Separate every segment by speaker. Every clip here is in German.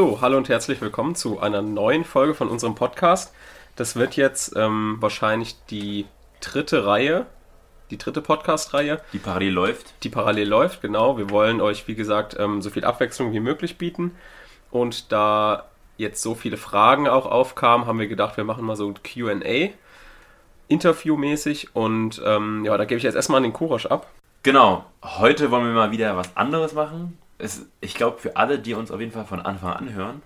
Speaker 1: So, hallo und herzlich willkommen zu einer neuen Folge von unserem Podcast. Das wird jetzt ähm, wahrscheinlich die dritte Reihe, die dritte Podcast-Reihe.
Speaker 2: Die parallel läuft.
Speaker 1: Die parallel läuft, genau. Wir wollen euch, wie gesagt, ähm, so viel Abwechslung wie möglich bieten. Und da jetzt so viele Fragen auch aufkamen, haben wir gedacht, wir machen mal so ein QA. Interviewmäßig und ähm, ja, da gebe ich jetzt erstmal an den Kurosch ab.
Speaker 2: Genau, heute wollen wir mal wieder was anderes machen. Es, ich glaube, für alle, die uns auf jeden Fall von Anfang an hören,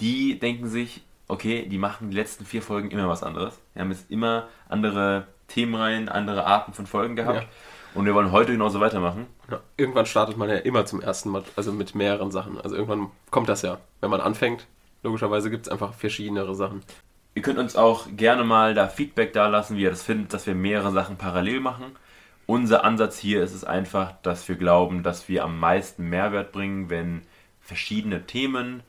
Speaker 2: die denken sich, okay, die machen die letzten vier Folgen immer was anderes. Wir haben jetzt immer andere Themenreihen, andere Arten von Folgen gehabt. Ja. Und wir wollen heute genauso weitermachen.
Speaker 1: Ja, irgendwann startet man ja immer zum ersten Mal, also mit mehreren Sachen. Also irgendwann kommt das ja. Wenn man anfängt, logischerweise gibt es einfach verschiedenere Sachen.
Speaker 2: Ihr könnt uns auch gerne mal da Feedback da lassen, wie ihr das findet, dass wir mehrere Sachen parallel machen. Unser Ansatz hier ist es einfach, dass wir glauben, dass wir am meisten Mehrwert bringen, wenn verschiedene Themen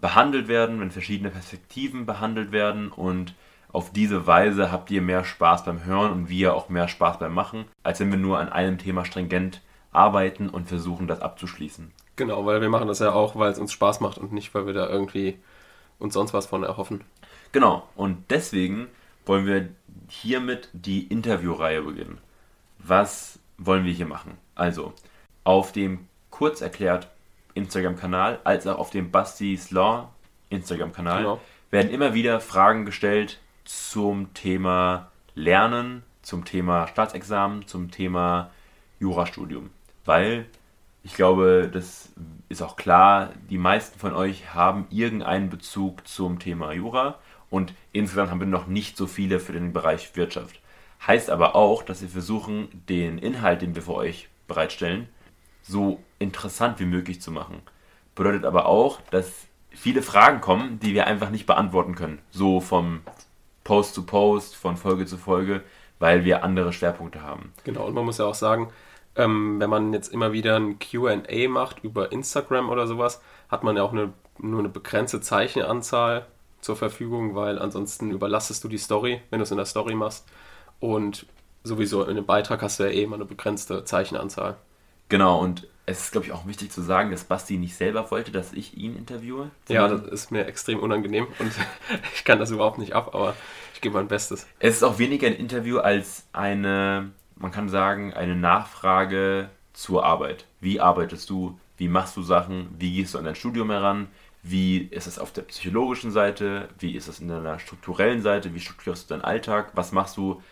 Speaker 2: behandelt werden, wenn verschiedene Perspektiven behandelt werden und auf diese Weise habt ihr mehr Spaß beim Hören und wir auch mehr Spaß beim Machen, als wenn wir nur an einem Thema stringent arbeiten und versuchen, das abzuschließen.
Speaker 1: Genau, weil wir machen das ja auch, weil es uns Spaß macht und nicht, weil wir da irgendwie uns sonst was von erhoffen.
Speaker 2: Genau, und deswegen wollen wir hiermit die Interviewreihe beginnen. Was wollen wir hier machen? Also, auf dem kurz erklärt Instagram-Kanal als auch auf dem Basti's Law Instagram-Kanal genau. werden immer wieder Fragen gestellt zum Thema Lernen, zum Thema Staatsexamen, zum Thema Jurastudium. Weil ich glaube, das ist auch klar, die meisten von euch haben irgendeinen Bezug zum Thema Jura und insgesamt haben wir noch nicht so viele für den Bereich Wirtschaft. Heißt aber auch, dass wir versuchen, den Inhalt, den wir für euch bereitstellen, so interessant wie möglich zu machen. Bedeutet aber auch, dass viele Fragen kommen, die wir einfach nicht beantworten können. So vom Post zu Post, von Folge zu Folge, weil wir andere Schwerpunkte haben.
Speaker 1: Genau, und man muss ja auch sagen, ähm, wenn man jetzt immer wieder ein QA macht über Instagram oder sowas, hat man ja auch eine, nur eine begrenzte Zeichenanzahl zur Verfügung, weil ansonsten überlastest du die Story, wenn du es in der Story machst. Und sowieso in dem Beitrag hast du ja eh immer eine begrenzte Zeichenanzahl.
Speaker 2: Genau, und es ist, glaube ich, auch wichtig zu sagen, dass Basti nicht selber wollte, dass ich ihn interviewe.
Speaker 1: Ja, das ist mir extrem unangenehm und ich kann das überhaupt nicht ab, aber ich gebe mein Bestes.
Speaker 2: Es ist auch weniger ein Interview als eine, man kann sagen, eine Nachfrage zur Arbeit. Wie arbeitest du? Wie machst du Sachen? Wie gehst du an dein Studium heran? Wie ist es auf der psychologischen Seite? Wie ist es in deiner strukturellen Seite? Wie strukturierst du deinen Alltag? Was machst du?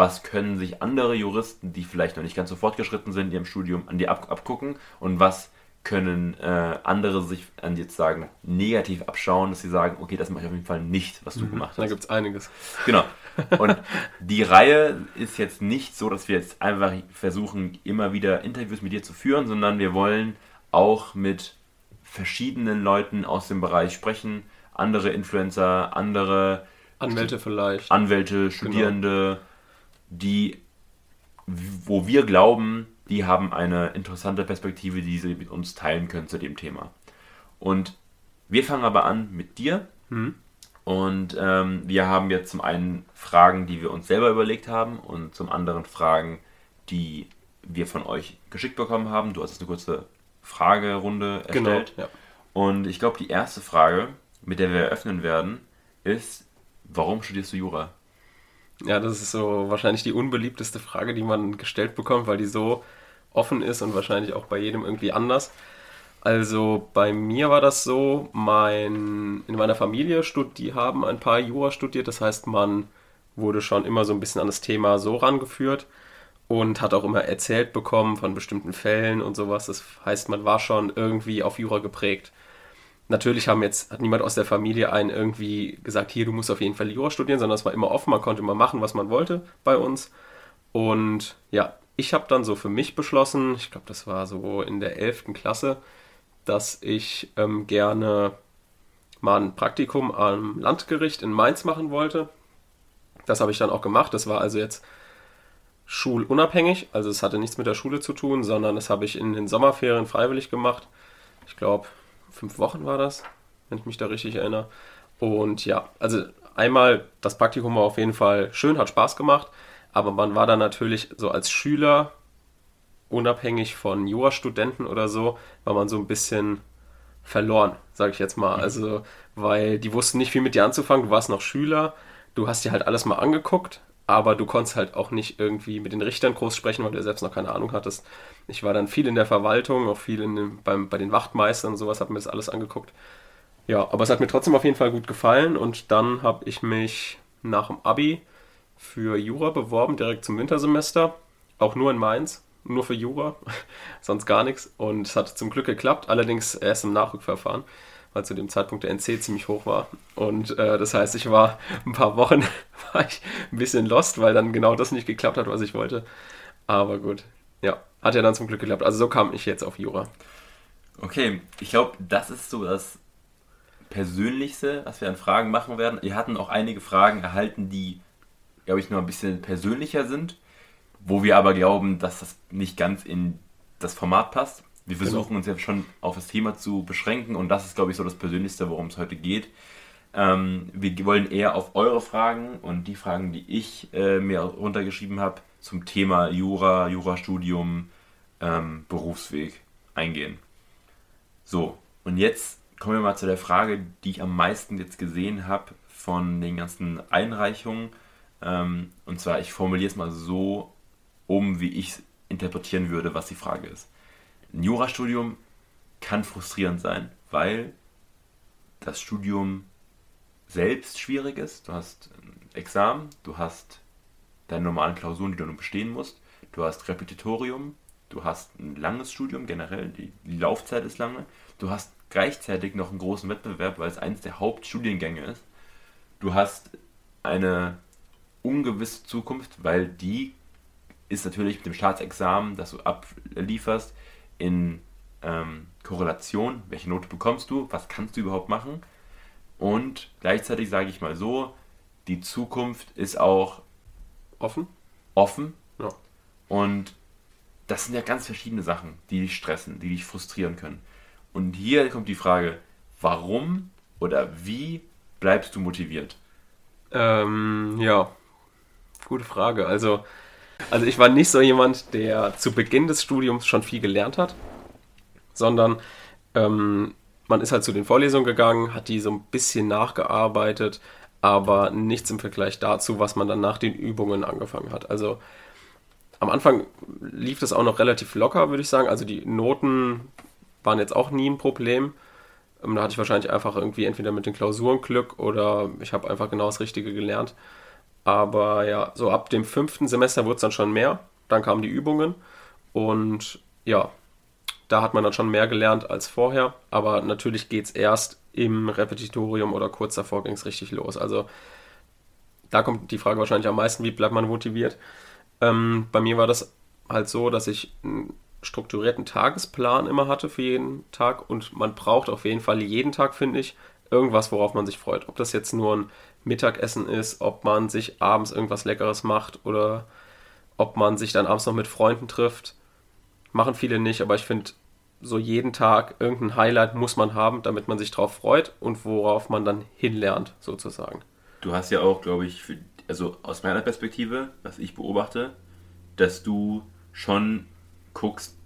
Speaker 2: Was können sich andere Juristen, die vielleicht noch nicht ganz so fortgeschritten sind in ihrem Studium, an dir ab abgucken? Und was können äh, andere sich an dir sagen, negativ abschauen, dass sie sagen, okay, das mache ich auf jeden Fall nicht, was du mhm, gemacht hast.
Speaker 1: Da gibt es einiges.
Speaker 2: Genau. Und die Reihe ist jetzt nicht so, dass wir jetzt einfach versuchen, immer wieder Interviews mit dir zu führen, sondern wir wollen auch mit verschiedenen Leuten aus dem Bereich sprechen, andere Influencer, andere
Speaker 1: Anwälte vielleicht,
Speaker 2: Anwälte. Studierende, genau. Die, wo wir glauben, die haben eine interessante Perspektive, die sie mit uns teilen können zu dem Thema. Und wir fangen aber an mit dir. Mhm. Und ähm, wir haben jetzt zum einen Fragen, die wir uns selber überlegt haben und zum anderen Fragen, die wir von euch geschickt bekommen haben. Du hast jetzt eine kurze Fragerunde genau, erstellt. Genau, ja. Und ich glaube, die erste Frage, mit der wir eröffnen werden, ist, warum studierst du Jura?
Speaker 1: Ja, das ist so wahrscheinlich die unbeliebteste Frage, die man gestellt bekommt, weil die so offen ist und wahrscheinlich auch bei jedem irgendwie anders. Also bei mir war das so, mein, in meiner Familie die haben ein paar Jura studiert, das heißt, man wurde schon immer so ein bisschen an das Thema so rangeführt und hat auch immer erzählt bekommen von bestimmten Fällen und sowas. Das heißt, man war schon irgendwie auf Jura geprägt. Natürlich haben jetzt, hat niemand aus der Familie einen irgendwie gesagt, hier, du musst auf jeden Fall Jura studieren, sondern es war immer offen, man konnte immer machen, was man wollte bei uns. Und ja, ich habe dann so für mich beschlossen, ich glaube, das war so in der 11. Klasse, dass ich ähm, gerne mal ein Praktikum am Landgericht in Mainz machen wollte. Das habe ich dann auch gemacht. Das war also jetzt schulunabhängig, also es hatte nichts mit der Schule zu tun, sondern das habe ich in den Sommerferien freiwillig gemacht. Ich glaube, fünf Wochen war das, wenn ich mich da richtig erinnere. Und ja, also einmal, das Praktikum war auf jeden Fall schön, hat Spaß gemacht, aber man war dann natürlich so als Schüler, unabhängig von Jurastudenten oder so, war man so ein bisschen verloren, sage ich jetzt mal. Mhm. Also, weil die wussten nicht viel mit dir anzufangen. Du warst noch Schüler, du hast dir halt alles mal angeguckt, aber du konntest halt auch nicht irgendwie mit den Richtern groß sprechen, weil du ja selbst noch keine Ahnung hattest. Ich war dann viel in der Verwaltung, auch viel in, beim, bei den Wachtmeistern und sowas, habe mir das alles angeguckt. Ja, aber es hat mir trotzdem auf jeden Fall gut gefallen und dann habe ich mich nach dem Abi für Jura beworben, direkt zum Wintersemester, auch nur in Mainz, nur für Jura, sonst gar nichts und es hat zum Glück geklappt, allerdings erst im Nachrückverfahren weil zu dem Zeitpunkt der NC ziemlich hoch war. Und äh, das heißt, ich war ein paar Wochen war ich ein bisschen lost, weil dann genau das nicht geklappt hat, was ich wollte. Aber gut, ja, hat ja dann zum Glück geklappt. Also so kam ich jetzt auf Jura.
Speaker 2: Okay, ich glaube, das ist so das Persönlichste, was wir an Fragen machen werden. Wir hatten auch einige Fragen erhalten, die, glaube ich, nur ein bisschen persönlicher sind, wo wir aber glauben, dass das nicht ganz in das Format passt. Wir genau. versuchen genau. uns ja schon auf das Thema zu beschränken und das ist, glaube ich, so das Persönlichste, worum es heute geht. Ähm, wir wollen eher auf eure Fragen und die Fragen, die ich äh, mir runtergeschrieben habe, zum Thema Jura, Jurastudium, ähm, Berufsweg eingehen. So, und jetzt kommen wir mal zu der Frage, die ich am meisten jetzt gesehen habe von den ganzen Einreichungen. Ähm, und zwar, ich formuliere es mal so um, wie ich es interpretieren würde, was die Frage ist. Ein Jurastudium kann frustrierend sein, weil das Studium selbst schwierig ist. Du hast ein Examen, du hast deine normalen Klausuren, die du nur bestehen musst, du hast Repetitorium, du hast ein langes Studium generell, die, die Laufzeit ist lange, du hast gleichzeitig noch einen großen Wettbewerb, weil es eines der Hauptstudiengänge ist. Du hast eine ungewisse Zukunft, weil die ist natürlich mit dem Staatsexamen, das du ablieferst, in ähm, Korrelation, welche Note bekommst du, was kannst du überhaupt machen. Und gleichzeitig sage ich mal so, die Zukunft ist auch
Speaker 1: offen.
Speaker 2: Offen. Ja. Und das sind ja ganz verschiedene Sachen, die dich stressen, die dich frustrieren können. Und hier kommt die Frage, warum oder wie bleibst du motiviert?
Speaker 1: Ähm, ja, gute Frage. Also also ich war nicht so jemand, der zu Beginn des Studiums schon viel gelernt hat, sondern ähm, man ist halt zu den Vorlesungen gegangen, hat die so ein bisschen nachgearbeitet, aber nichts im Vergleich dazu, was man dann nach den Übungen angefangen hat. Also am Anfang lief das auch noch relativ locker, würde ich sagen. Also die Noten waren jetzt auch nie ein Problem. Ähm, da hatte ich wahrscheinlich einfach irgendwie entweder mit den Klausuren Glück oder ich habe einfach genau das Richtige gelernt. Aber ja, so ab dem fünften Semester wurde es dann schon mehr. Dann kamen die Übungen und ja, da hat man dann schon mehr gelernt als vorher. Aber natürlich geht es erst im Repetitorium oder kurz davor ging es richtig los. Also da kommt die Frage wahrscheinlich am meisten, wie bleibt man motiviert. Ähm, bei mir war das halt so, dass ich einen strukturierten Tagesplan immer hatte für jeden Tag und man braucht auf jeden Fall jeden Tag, finde ich, irgendwas, worauf man sich freut. Ob das jetzt nur ein Mittagessen ist, ob man sich abends irgendwas Leckeres macht oder ob man sich dann abends noch mit Freunden trifft. Machen viele nicht, aber ich finde, so jeden Tag irgendein Highlight muss man haben, damit man sich drauf freut und worauf man dann hinlernt, sozusagen.
Speaker 2: Du hast ja auch, glaube ich, für, also aus meiner Perspektive, was ich beobachte, dass du schon guckst,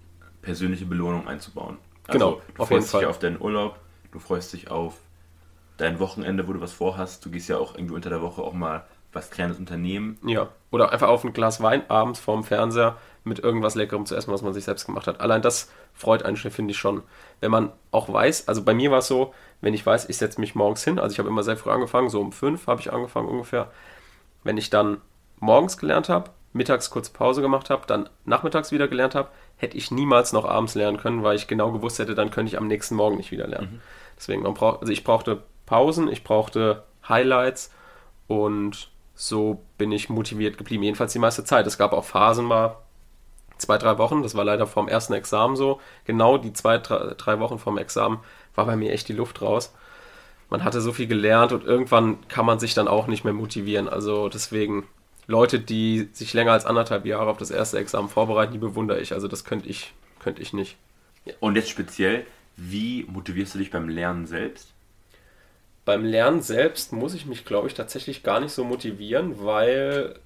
Speaker 2: persönliche Belohnung einzubauen. Also, genau, du freust dich auf deinen Urlaub, du freust dich auf dein Wochenende, wo du was vorhast. Du gehst ja auch irgendwie unter der Woche auch mal was kleines unternehmen.
Speaker 1: Ja, oder einfach auf ein Glas Wein abends vorm Fernseher mit irgendwas Leckerem zu essen, was man sich selbst gemacht hat. Allein das freut einen, finde ich schon. Wenn man auch weiß, also bei mir war es so, wenn ich weiß, ich setze mich morgens hin, also ich habe immer sehr früh angefangen, so um fünf habe ich angefangen ungefähr. Wenn ich dann morgens gelernt habe, mittags kurz Pause gemacht habe, dann nachmittags wieder gelernt habe, hätte ich niemals noch abends lernen können, weil ich genau gewusst hätte, dann könnte ich am nächsten Morgen nicht wieder lernen. Mhm. Deswegen, man braucht, also ich brauchte Pausen, ich brauchte Highlights und so bin ich motiviert geblieben. Jedenfalls die meiste Zeit. Es gab auch Phasen mal, zwei, drei Wochen, das war leider vorm ersten Examen so. Genau die zwei, drei, Wochen vorm Examen war bei mir echt die Luft raus. Man hatte so viel gelernt und irgendwann kann man sich dann auch nicht mehr motivieren. Also deswegen, Leute, die sich länger als anderthalb Jahre auf das erste Examen vorbereiten, die bewundere ich. Also das könnte ich, könnte ich nicht.
Speaker 2: Und jetzt speziell, wie motivierst du dich beim Lernen selbst?
Speaker 1: Beim Lernen selbst muss ich mich, glaube ich, tatsächlich gar nicht so motivieren, weil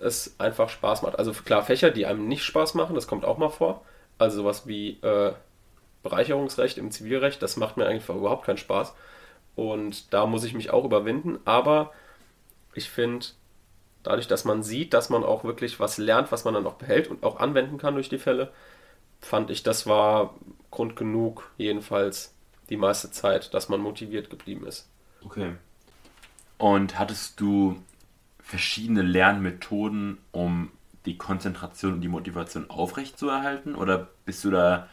Speaker 1: es einfach Spaß macht. Also klar, Fächer, die einem nicht Spaß machen, das kommt auch mal vor. Also sowas wie äh, Bereicherungsrecht im Zivilrecht, das macht mir einfach überhaupt keinen Spaß. Und da muss ich mich auch überwinden. Aber ich finde, dadurch, dass man sieht, dass man auch wirklich was lernt, was man dann auch behält und auch anwenden kann durch die Fälle, fand ich, das war Grund genug, jedenfalls die meiste Zeit, dass man motiviert geblieben ist.
Speaker 2: Okay. Und hattest du verschiedene Lernmethoden, um die Konzentration und die Motivation aufrechtzuerhalten? Oder bist du da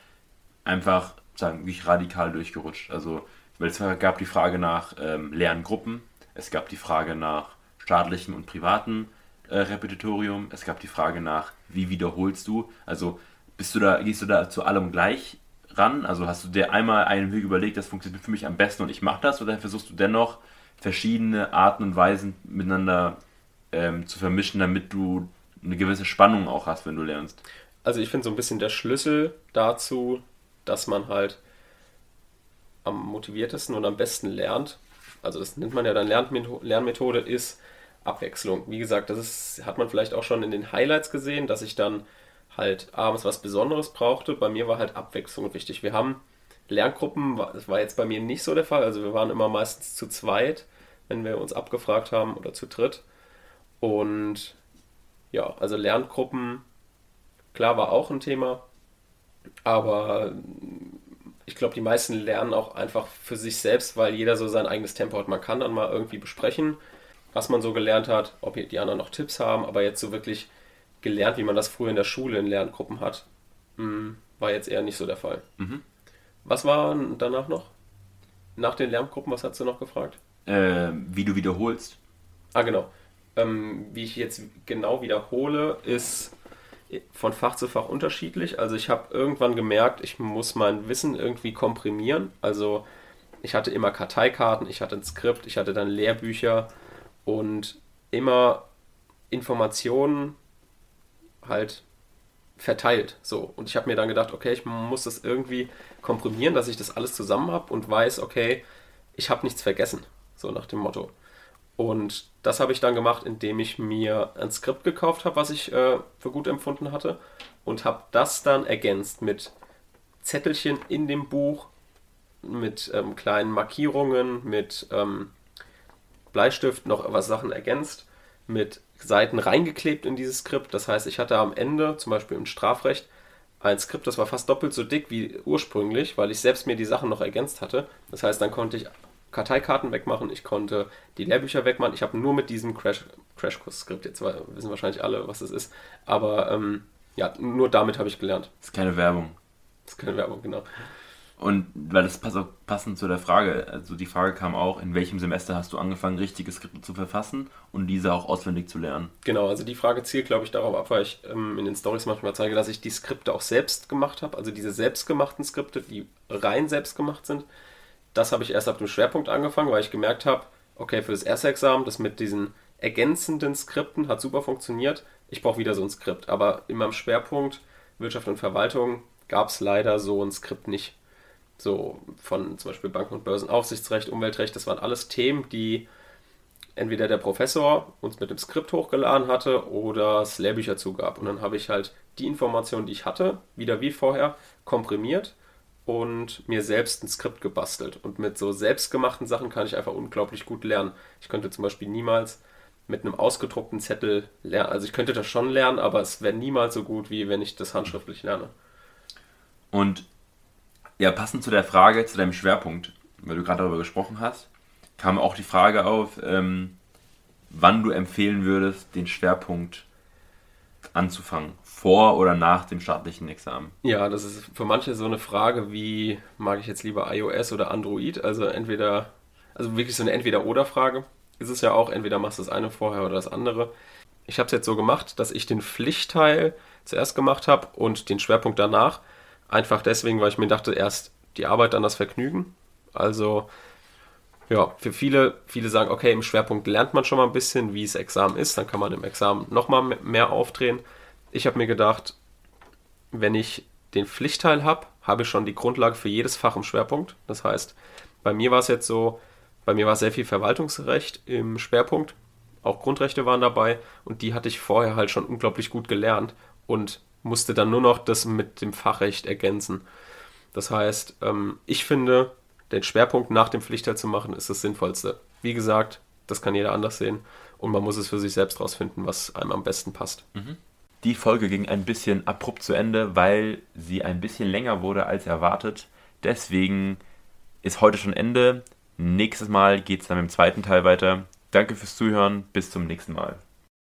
Speaker 2: einfach, sagen wir, radikal durchgerutscht? Also, weil es gab die Frage nach ähm, Lerngruppen, es gab die Frage nach staatlichem und privatem äh, Repetitorium, es gab die Frage nach, wie wiederholst du? Also, bist du da, gehst du da zu allem gleich ran? Also hast du dir einmal einen Weg überlegt, das funktioniert für mich am besten und ich mache das, oder versuchst du dennoch verschiedene Arten und Weisen miteinander ähm, zu vermischen, damit du eine gewisse Spannung auch hast, wenn du lernst?
Speaker 1: Also ich finde so ein bisschen der Schlüssel dazu, dass man halt am motiviertesten und am besten lernt, also das nennt man ja dann Lernmethode, ist Abwechslung. Wie gesagt, das ist, hat man vielleicht auch schon in den Highlights gesehen, dass ich dann halt abends was Besonderes brauchte. Bei mir war halt Abwechslung wichtig. Wir haben Lerngruppen, das war jetzt bei mir nicht so der Fall. Also wir waren immer meistens zu zweit, wenn wir uns abgefragt haben oder zu dritt. Und ja, also Lerngruppen, klar war auch ein Thema, aber ich glaube, die meisten lernen auch einfach für sich selbst, weil jeder so sein eigenes Tempo hat. Man kann dann mal irgendwie besprechen, was man so gelernt hat, ob die anderen noch Tipps haben, aber jetzt so wirklich gelernt, wie man das früher in der Schule in Lerngruppen hat, hm, war jetzt eher nicht so der Fall. Mhm. Was war danach noch? Nach den Lerngruppen, was hast du noch gefragt?
Speaker 2: Äh, wie du wiederholst.
Speaker 1: Ah, genau. Ähm, wie ich jetzt genau wiederhole, ist von Fach zu Fach unterschiedlich. Also ich habe irgendwann gemerkt, ich muss mein Wissen irgendwie komprimieren. Also ich hatte immer Karteikarten, ich hatte ein Skript, ich hatte dann Lehrbücher und immer Informationen halt verteilt. So. Und ich habe mir dann gedacht, okay, ich muss das irgendwie komprimieren, dass ich das alles zusammen habe und weiß, okay, ich habe nichts vergessen. So nach dem Motto. Und das habe ich dann gemacht, indem ich mir ein Skript gekauft habe, was ich äh, für gut empfunden hatte. Und habe das dann ergänzt mit Zettelchen in dem Buch, mit ähm, kleinen Markierungen, mit ähm, Bleistift noch was Sachen ergänzt, mit Seiten reingeklebt in dieses Skript. Das heißt, ich hatte am Ende, zum Beispiel im Strafrecht, ein Skript, das war fast doppelt so dick wie ursprünglich, weil ich selbst mir die Sachen noch ergänzt hatte. Das heißt, dann konnte ich Karteikarten wegmachen, ich konnte die Lehrbücher wegmachen. Ich habe nur mit diesem Crash, Crashkurs-Skript, jetzt wissen wahrscheinlich alle, was es ist, aber ähm, ja, nur damit habe ich gelernt.
Speaker 2: Das ist keine Werbung.
Speaker 1: Das ist keine Werbung, genau.
Speaker 2: Und weil das passt auch passend zu der Frage, also die Frage kam auch, in welchem Semester hast du angefangen, richtige Skripte zu verfassen und diese auch auswendig zu lernen?
Speaker 1: Genau, also die Frage zielt, glaube ich, darauf ab, weil ich ähm, in den Stories manchmal zeige, dass ich die Skripte auch selbst gemacht habe, also diese selbstgemachten Skripte, die rein selbst gemacht sind. Das habe ich erst ab dem Schwerpunkt angefangen, weil ich gemerkt habe, okay, für das erste Examen, das mit diesen ergänzenden Skripten hat super funktioniert. Ich brauche wieder so ein Skript. Aber in meinem Schwerpunkt Wirtschaft und Verwaltung gab es leider so ein Skript nicht. So von zum Beispiel Banken- und Börsenaufsichtsrecht, Umweltrecht, das waren alles Themen, die entweder der Professor uns mit dem Skript hochgeladen hatte oder es Lehrbücher zugab. Und dann habe ich halt die Informationen, die ich hatte, wieder wie vorher komprimiert und mir selbst ein Skript gebastelt. Und mit so selbstgemachten Sachen kann ich einfach unglaublich gut lernen. Ich könnte zum Beispiel niemals mit einem ausgedruckten Zettel lernen. Also ich könnte das schon lernen, aber es wäre niemals so gut, wie wenn ich das handschriftlich lerne.
Speaker 2: Und ja, passend zu der Frage, zu deinem Schwerpunkt, weil du gerade darüber gesprochen hast, kam auch die Frage auf, ähm, wann du empfehlen würdest, den Schwerpunkt anzufangen, vor oder nach dem staatlichen Examen?
Speaker 1: Ja, das ist für manche so eine Frage, wie mag ich jetzt lieber iOS oder Android? Also entweder, also wirklich so eine Entweder-Oder-Frage. Ist es ja auch, entweder machst du das eine vorher oder das andere. Ich habe es jetzt so gemacht, dass ich den Pflichtteil zuerst gemacht habe und den Schwerpunkt danach. Einfach deswegen, weil ich mir dachte, erst die Arbeit, dann das Vergnügen. Also, ja, für viele, viele sagen, okay, im Schwerpunkt lernt man schon mal ein bisschen, wie es Examen ist, dann kann man im Examen nochmal mehr aufdrehen. Ich habe mir gedacht, wenn ich den Pflichtteil habe, habe ich schon die Grundlage für jedes Fach im Schwerpunkt. Das heißt, bei mir war es jetzt so, bei mir war sehr viel Verwaltungsrecht im Schwerpunkt, auch Grundrechte waren dabei und die hatte ich vorher halt schon unglaublich gut gelernt und musste dann nur noch das mit dem Fachrecht ergänzen. Das heißt, ähm, ich finde, den Schwerpunkt nach dem Pflichtteil zu machen, ist das Sinnvollste. Wie gesagt, das kann jeder anders sehen und man muss es für sich selbst rausfinden, was einem am besten passt.
Speaker 2: Mhm. Die Folge ging ein bisschen abrupt zu Ende, weil sie ein bisschen länger wurde als erwartet. Deswegen ist heute schon Ende. Nächstes Mal geht es dann im zweiten Teil weiter. Danke fürs Zuhören. Bis zum nächsten Mal.